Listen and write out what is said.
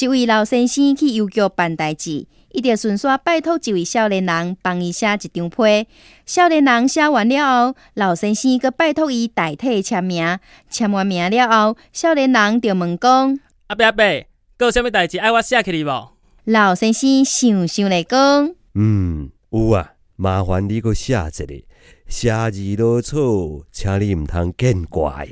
一位老先生去邮局办代志，伊就顺续拜托一位少年人帮伊写一张批。少年人写完了后，老先生阁拜托伊代替签名。签完名了后，少年人就问讲：“阿伯阿伯，阁有啥物代志爱我写给你无？”老先生想想来讲：“嗯，有啊，麻烦你阁写一个，写字落错，请你毋通见怪。”